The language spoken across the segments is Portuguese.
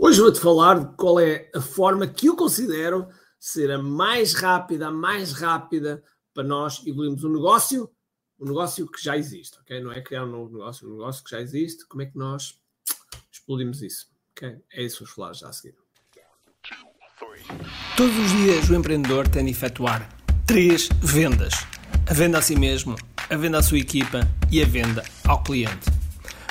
Hoje vou-te falar de qual é a forma que eu considero ser a mais rápida, a mais rápida para nós evoluirmos um negócio, um negócio que já existe, ok? Não é criar um novo negócio, um negócio que já existe. Como é que nós explodimos isso? Ok? É isso que vamos falar já a seguir. Todos os dias o empreendedor tem de efetuar três vendas: a venda a si mesmo, a venda à sua equipa e a venda ao cliente.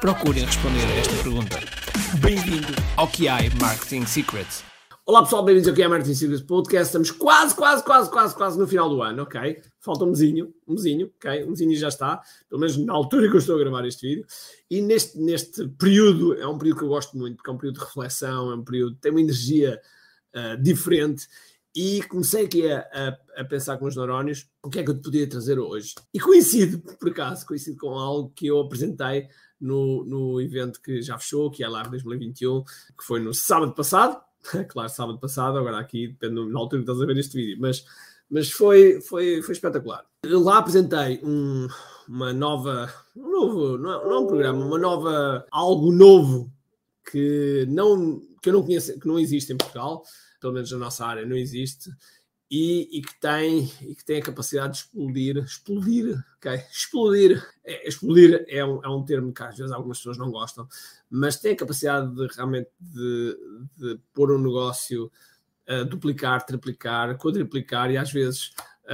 procurem responder a esta pergunta. Bem-vindo ao QI Marketing Secrets. Olá pessoal, bem-vindos ao QI Marketing Secrets Podcast. Estamos quase, quase, quase, quase, quase no final do ano, ok? Falta um mesinho, um mesinho, ok? Um mesinho já está, pelo menos na altura que eu estou a gravar este vídeo. E neste, neste período, é um período que eu gosto muito, porque é um período de reflexão, é um período que tem uma energia uh, diferente. E comecei aqui a, a, a, pensar com os neurónios o que é que eu te podia trazer hoje. E coincide, por acaso, coincide com algo que eu apresentei no, no evento que já fechou, que é lá 2021, que foi no sábado passado. claro, sábado passado, agora aqui, depende na altura que estás a ver este vídeo, mas, mas foi, foi, foi espetacular. Lá apresentei um, uma nova, um novo, não é, não é um programa, uma nova, algo novo que, não, que eu não conheço, que não existe em Portugal, pelo menos na nossa área não existe, e, e, que tem, e que tem a capacidade de explodir, explodir, ok? Explodir, é, explodir é um, é um termo que às vezes algumas pessoas não gostam, mas tem a capacidade de realmente de, de pôr um negócio a duplicar, triplicar, quadriplicar e às vezes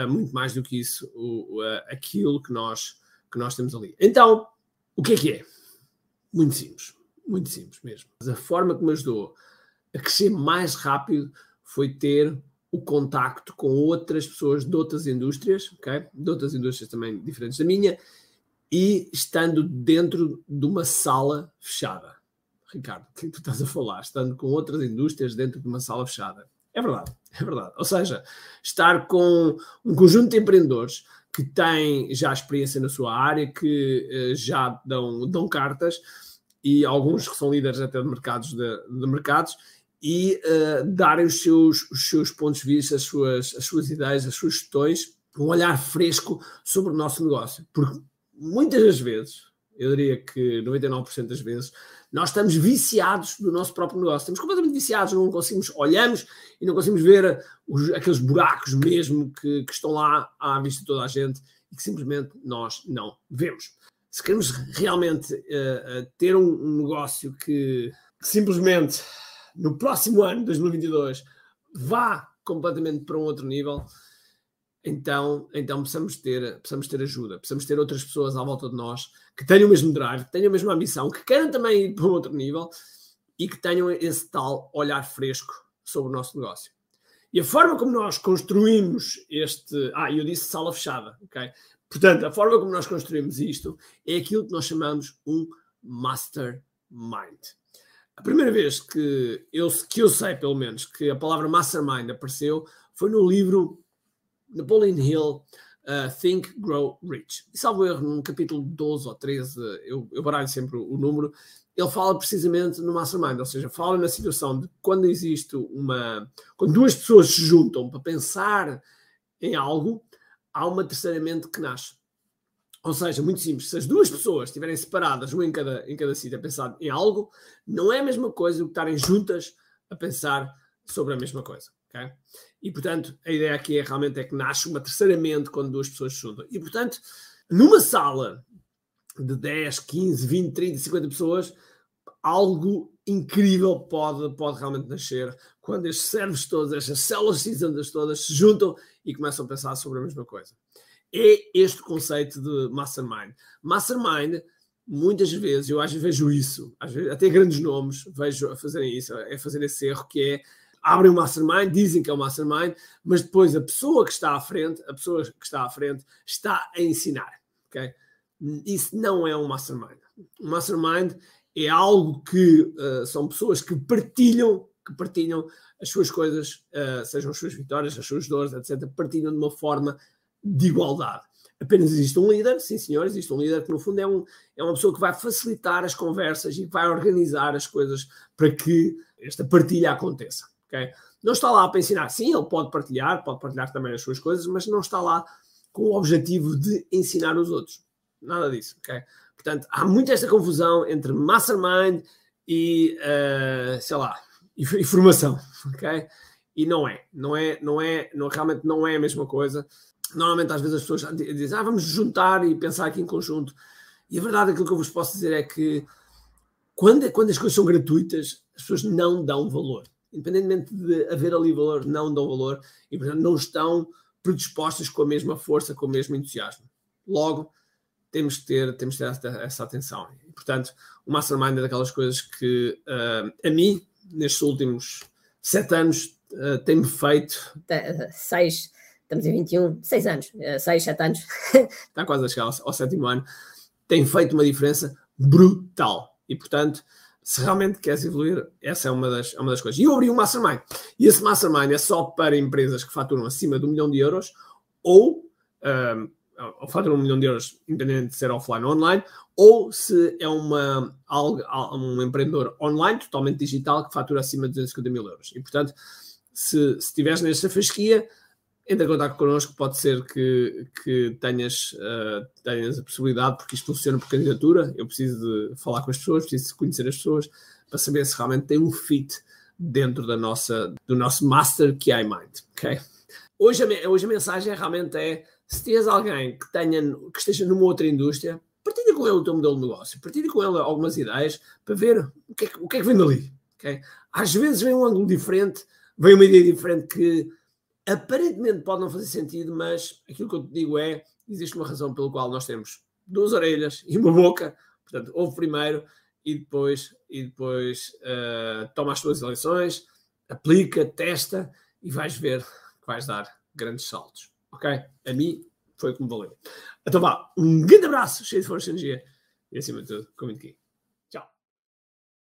muito mais do que isso, o, aquilo que nós, que nós temos ali. Então, o que é que é? Muito simples, muito simples mesmo. A forma que me ajudou a crescer mais rápido foi ter o contacto com outras pessoas de outras indústrias, ok? De outras indústrias também diferentes da minha, e estando dentro de uma sala fechada. Ricardo, o é que tu estás a falar? Estando com outras indústrias dentro de uma sala fechada. É verdade, é verdade. Ou seja, estar com um conjunto de empreendedores que têm já experiência na sua área, que uh, já dão, dão cartas, e alguns que são líderes até de mercados, de, de mercados e uh, darem os seus, os seus pontos de vista, as suas, as suas ideias, as suas gestões, um olhar fresco sobre o nosso negócio. Porque muitas das vezes, eu diria que 99% das vezes, nós estamos viciados do nosso próprio negócio. Estamos completamente viciados, não conseguimos, olhamos e não conseguimos ver os, aqueles buracos mesmo que, que estão lá à vista de toda a gente e que simplesmente nós não vemos. Se queremos realmente uh, uh, ter um, um negócio que, que simplesmente no próximo ano, 2022, vá completamente para um outro nível, então, então precisamos, ter, precisamos ter ajuda, precisamos ter outras pessoas à volta de nós que tenham o mesmo drive, que tenham a mesma ambição, que queiram também ir para um outro nível e que tenham esse tal olhar fresco sobre o nosso negócio. E a forma como nós construímos este. Ah, eu disse sala fechada, ok? Portanto, a forma como nós construímos isto é aquilo que nós chamamos um mastermind. A primeira vez que eu, que eu sei, pelo menos, que a palavra mastermind apareceu foi no livro Napoleon Hill, uh, Think, Grow, Rich. E salvo erro, num capítulo 12 ou 13, eu, eu baralho sempre o número, ele fala precisamente no mastermind, ou seja, fala na situação de quando existe uma. quando duas pessoas se juntam para pensar em algo, há uma terceira mente que nasce. Ou seja, muito simples, se as duas pessoas estiverem separadas, uma em cada, em cada sítio, a pensar em algo, não é a mesma coisa do que estarem juntas a pensar sobre a mesma coisa. Okay? E, portanto, a ideia aqui é realmente é que nasce uma terceira mente quando duas pessoas se juntam. E, portanto, numa sala de 10, 15, 20, 30, 50 pessoas, algo incrível pode, pode realmente nascer quando estes cérebros todos, estas células cinzentas todas se juntam e começam a pensar sobre a mesma coisa é este conceito de mastermind. Mastermind, muitas vezes, eu às vezes vejo isso, às vezes, até grandes nomes vejo a fazerem isso, é fazer esse erro que é abrem um mastermind, dizem que é um mastermind, mas depois a pessoa que está à frente, a pessoa que está à frente, está a ensinar. Okay? Isso não é um mastermind. Um mastermind é algo que uh, são pessoas que partilham que partilham as suas coisas, uh, sejam as suas vitórias, as suas dores, etc., partilham de uma forma de igualdade. Apenas existe um líder, sim senhor, existe um líder que no fundo é, um, é uma pessoa que vai facilitar as conversas e vai organizar as coisas para que esta partilha aconteça. Okay? Não está lá para ensinar, sim, ele pode partilhar, pode partilhar também as suas coisas, mas não está lá com o objetivo de ensinar os outros. Nada disso. Okay? Portanto, há muito esta confusão entre mastermind e, uh, sei lá, e, formação. ok? E não é, não é, não é, não, realmente não é a mesma coisa normalmente às vezes as pessoas dizem, ah, vamos juntar e pensar aqui em conjunto. E a verdade, aquilo que eu vos posso dizer é que quando, quando as coisas são gratuitas, as pessoas não dão valor. Independentemente de haver ali valor, não dão valor e, portanto, não estão predispostas com a mesma força, com o mesmo entusiasmo. Logo, temos que ter, temos que ter essa, essa atenção. E, portanto, o Mastermind é daquelas coisas que, uh, a mim, nestes últimos sete anos, uh, tem-me feito. Seis estamos em 21, 6 anos, 6, eh, 7 anos. Está quase a chegar ao, ao sétimo ano. Tem feito uma diferença brutal. E, portanto, se realmente queres evoluir, essa é uma das, é uma das coisas. E eu abri um Mastermind. E esse Mastermind é só para empresas que faturam acima de um milhão de euros ou, um, ehm, ou faturam um milhão de euros, independente de ser offline ou online, ou se é uma, um empreendedor online, totalmente digital, que fatura acima de 250 mil euros. E, portanto, se estiveres nesta fasquia, entra em contato connosco, pode ser que, que tenhas, uh, tenhas a possibilidade, porque isto funciona por candidatura, eu preciso de falar com as pessoas, preciso conhecer as pessoas, para saber se realmente tem um fit dentro da nossa, do nosso Master QI Mind, ok? Hoje a, hoje a mensagem realmente é, se tens alguém que, tenha, que esteja numa outra indústria, partilha com ele o teu modelo de negócio, partilha com ele algumas ideias para ver o que é, o que, é que vem dali, ok? Às vezes vem um ângulo diferente, vem uma ideia diferente que aparentemente pode não fazer sentido, mas aquilo que eu te digo é: existe uma razão pela qual nós temos duas orelhas e uma boca. Portanto, ouve primeiro e depois, e depois uh, toma as tuas eleições, aplica, testa e vais ver que vais dar grandes saltos. Ok? A mim foi como valeu. Então vá, um grande abraço, cheio de força e energia e acima de tudo, comente aqui.